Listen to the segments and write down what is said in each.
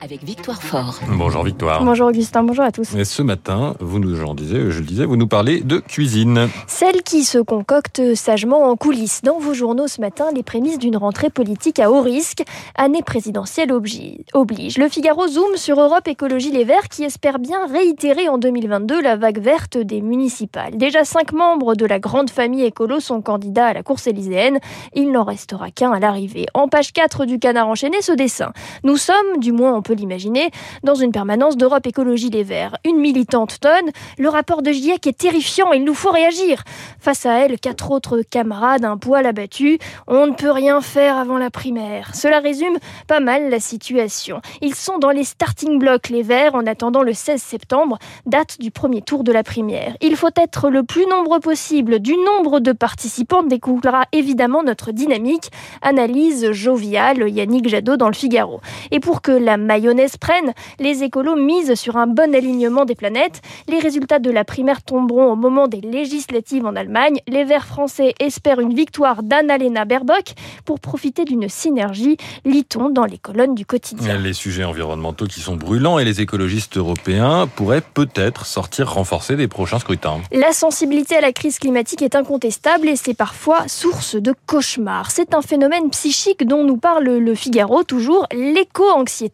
avec Victoire Fort. Bonjour Victoire. Bonjour Augustin, bonjour à tous. Et ce matin, vous nous, disais, je le disais, vous nous parlez de cuisine. Celle qui se concocte sagement en coulisses. Dans vos journaux ce matin, les prémices d'une rentrée politique à haut risque. Année présidentielle oblige. Le Figaro zoom sur Europe Écologie Les Verts qui espère bien réitérer en 2022 la vague verte des municipales. Déjà cinq membres de la grande famille écolo sont candidats à la course élyséenne. Il n'en restera qu'un à l'arrivée. En page 4 du Canard enchaîné, ce dessin. Nous sommes, du moins on peut l'imaginer, dans une permanence d'Europe Écologie Les Verts. Une militante tonne, le rapport de GIEC est terrifiant, il nous faut réagir. Face à elle, quatre autres camarades, un poil abattu, on ne peut rien faire avant la primaire. Cela résume pas mal la situation. Ils sont dans les starting blocks, les Verts, en attendant le 16 septembre, date du premier tour de la primaire. Il faut être le plus nombreux possible. Du nombre de participants découlera évidemment notre dynamique. Analyse joviale Yannick Jadot dans le Figaro. Et pour que la mayonnaise prenne, les écolos misent sur un bon alignement des planètes. Les résultats de la primaire tomberont au moment des législatives en Allemagne. Les Verts français espèrent une victoire d'Annalena Baerbock pour profiter d'une synergie, lit-on dans les colonnes du quotidien. Les sujets environnementaux qui sont brûlants et les écologistes européens pourraient peut-être sortir renforcés des prochains scrutins. La sensibilité à la crise climatique est incontestable et c'est parfois source de cauchemars. C'est un phénomène psychique dont nous parle le Figaro toujours, l'éco-anxiété.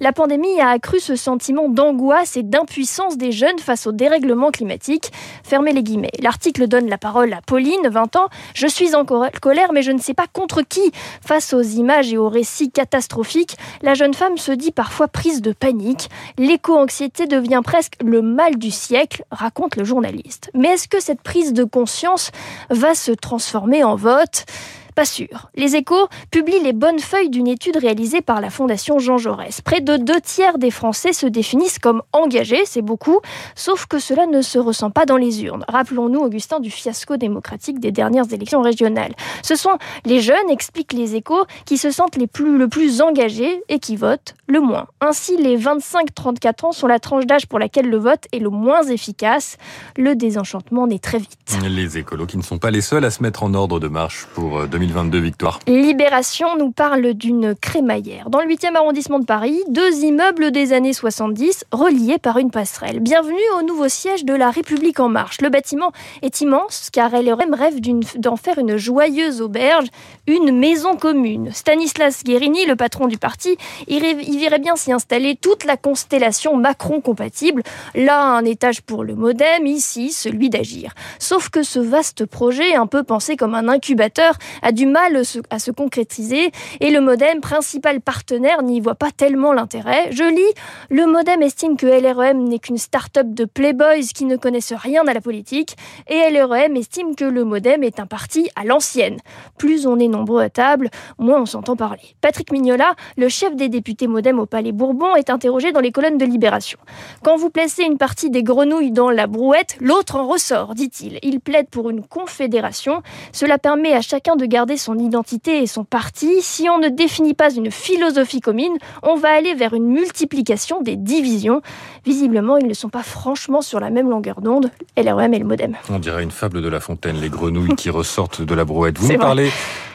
La pandémie a accru ce sentiment d'angoisse et d'impuissance des jeunes face au dérèglement climatique. Fermez les guillemets. L'article donne la parole à Pauline, 20 ans. Je suis en colère, mais je ne sais pas contre qui. Face aux images et aux récits catastrophiques, la jeune femme se dit parfois prise de panique. L'éco-anxiété devient presque le mal du siècle, raconte le journaliste. Mais est-ce que cette prise de conscience va se transformer en vote? Pas sûr. Les échos publient les bonnes feuilles d'une étude réalisée par la Fondation Jean Jaurès. Près de deux tiers des Français se définissent comme engagés, c'est beaucoup, sauf que cela ne se ressent pas dans les urnes. Rappelons-nous, Augustin, du fiasco démocratique des dernières élections régionales. Ce sont les jeunes, expliquent les échos, qui se sentent les plus, le plus engagés et qui votent le moins. Ainsi, les 25-34 ans sont la tranche d'âge pour laquelle le vote est le moins efficace. Le désenchantement naît très vite. Les écolos qui ne sont pas les seuls à se mettre en ordre de marche pour 2020. 2022 victoires. Libération nous parle d'une crémaillère. Dans le 8e arrondissement de Paris, deux immeubles des années 70 reliés par une passerelle. Bienvenue au nouveau siège de la République en marche. Le bâtiment est immense car LRM rêve d'en faire une joyeuse auberge, une maison commune. Stanislas Guérini, le patron du parti, il verrait bien s'y installer toute la constellation Macron compatible. Là, un étage pour le modem, ici, celui d'Agir. Sauf que ce vaste projet, un peu pensé comme un incubateur, a du mal à se concrétiser et le Modem, principal partenaire, n'y voit pas tellement l'intérêt. Je lis, le Modem estime que LREM n'est qu'une start-up de playboys qui ne connaissent rien à la politique et LREM estime que le Modem est un parti à l'ancienne. Plus on est nombreux à table, moins on s'entend parler. Patrick Mignola, le chef des députés Modem au Palais Bourbon, est interrogé dans les colonnes de Libération. Quand vous placez une partie des grenouilles dans la brouette, l'autre en ressort, dit-il. Il plaide pour une confédération. Cela permet à chacun de garder son identité et son parti, si on ne définit pas une philosophie commune, on va aller vers une multiplication des divisions. Visiblement, ils ne sont pas franchement sur la même longueur d'onde, LREM et le modem. On dirait une fable de La Fontaine, les grenouilles qui ressortent de la brouette. Vous nous parlez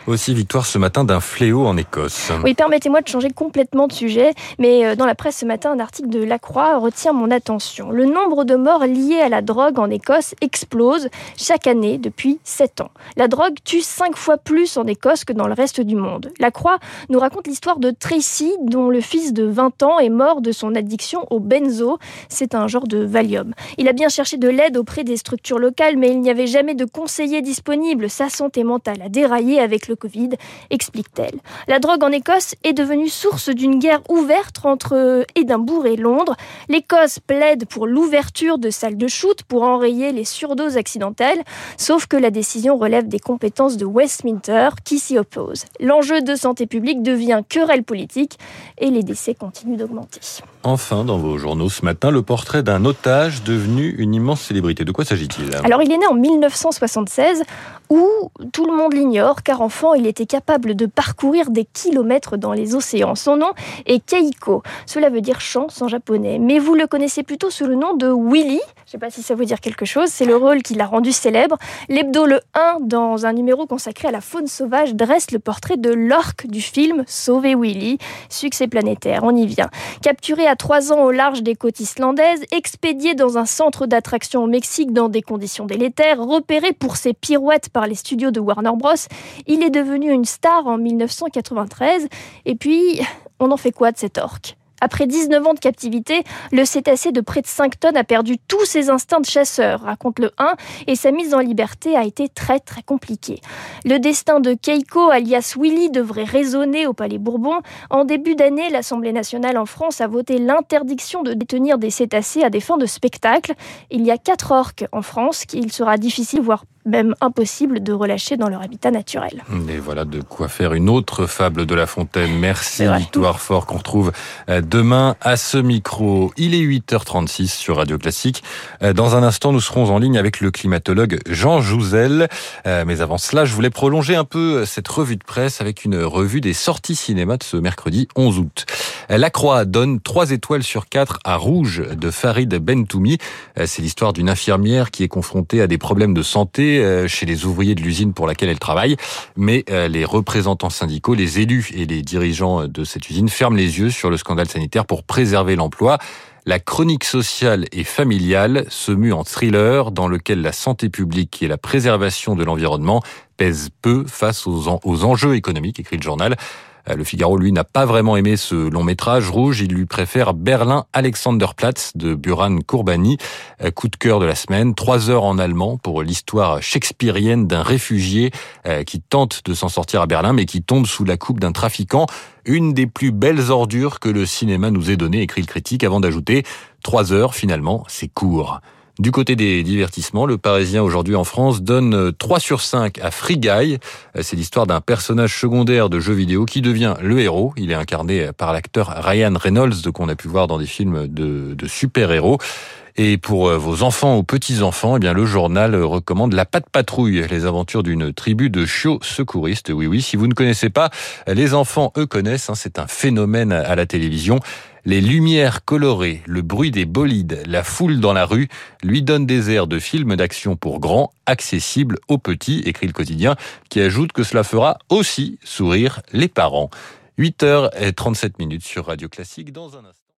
aussi, Victoire, ce matin d'un fléau en Écosse. Oui, permettez-moi de changer complètement de sujet, mais euh, dans la presse ce matin, un article de La Croix retient mon attention. Le nombre de morts liés à la drogue en Écosse explose chaque année depuis 7 ans. La drogue tue 5 fois plus en Écosse que dans le reste du monde. La Croix nous raconte l'histoire de Tracy, dont le fils de 20 ans est mort de son addiction au benzo. C'est un genre de Valium. Il a bien cherché de l'aide auprès des structures locales, mais il n'y avait jamais de conseiller disponible. Sa santé mentale a déraillé avec le Covid, explique-t-elle. La drogue en Écosse est devenue source d'une guerre ouverte entre Édimbourg et Londres. L'Écosse plaide pour l'ouverture de salles de shoot pour enrayer les surdoses accidentelles, sauf que la décision relève des compétences de Westminster qui s'y oppose. L'enjeu de santé publique devient querelle politique et les décès continuent d'augmenter. Enfin, dans vos journaux ce matin, le portrait d'un otage devenu une immense célébrité. De quoi s'agit-il? Alors, il est né en 1976, où tout le monde l'ignore, car en il était capable de parcourir des kilomètres dans les océans. Son nom est Keiko. Cela veut dire chance en japonais. Mais vous le connaissez plutôt sous le nom de Willy. Je ne sais pas si ça vous dire quelque chose. C'est le rôle qui l'a rendu célèbre. L'hebdo le 1, dans un numéro consacré à la faune sauvage, dresse le portrait de l'orque du film Sauver Willy. Succès planétaire, on y vient. Capturé à 3 ans au large des côtes islandaises, expédié dans un centre d'attraction au Mexique dans des conditions délétères, repéré pour ses pirouettes par les studios de Warner Bros, il est devenu une star en 1993. Et puis, on en fait quoi de cet orque après 19 ans de captivité, le cétacé de près de 5 tonnes a perdu tous ses instincts de chasseur, raconte le 1, et sa mise en liberté a été très très compliquée. Le destin de Keiko, alias Willy, devrait résonner au Palais Bourbon. En début d'année, l'Assemblée nationale en France a voté l'interdiction de détenir des cétacés à des fins de spectacle. Il y a 4 orques en France qu'il sera difficile, voire même impossible de relâcher dans leur habitat naturel. Et voilà de quoi faire une autre fable de La Fontaine. Merci Victoire Fort qu'on retrouve euh, demain à ce micro. Il est 8h36 sur Radio Classique. Euh, dans un instant, nous serons en ligne avec le climatologue Jean Jouzel. Euh, mais avant cela, je voulais prolonger un peu cette revue de presse avec une revue des sorties cinéma de ce mercredi 11 août. La Croix donne 3 étoiles sur 4 à Rouge de Farid Bentoumi. C'est l'histoire d'une infirmière qui est confrontée à des problèmes de santé euh, chez les ouvriers de l'usine pour laquelle elle travaille, mais euh, les représentants syndicaux, les élus et les dirigeants de cette usine ferment les yeux sur le scandale sanitaire pour préserver l'emploi. La chronique sociale et familiale se mue en thriller dans lequel la santé publique et la préservation de l'environnement pèsent peu face aux, aux enjeux économiques, écrit le journal. Euh, le Figaro, lui, n'a pas vraiment aimé ce long métrage rouge. Il lui préfère Berlin Alexanderplatz de Buran Kourbani. Euh, coup de cœur de la semaine. Trois heures en allemand pour l'histoire shakespearienne d'un réfugié euh, qui tente de s'en sortir à Berlin, mais qui tombe sous la coupe d'un trafiquant. Une des plus belles ordures que le cinéma nous ait donné, écrit le critique, avant d'ajouter trois heures, finalement, c'est court. Du côté des divertissements, le Parisien aujourd'hui en France donne 3 sur 5 à Free Guy. C'est l'histoire d'un personnage secondaire de jeux vidéo qui devient le héros. Il est incarné par l'acteur Ryan Reynolds qu'on a pu voir dans des films de, de super-héros. Et pour euh, vos enfants ou petits-enfants, eh bien, le journal recommande La Patte Patrouille, les aventures d'une tribu de chiots secouristes. Oui, oui, si vous ne connaissez pas, les enfants, eux, connaissent. Hein, c'est un phénomène à la télévision. Les lumières colorées, le bruit des bolides, la foule dans la rue lui donnent des airs de film d'action pour grands, accessibles aux petits, écrit le quotidien, qui ajoute que cela fera aussi sourire les parents. 8h37 minutes sur Radio Classique dans un instant.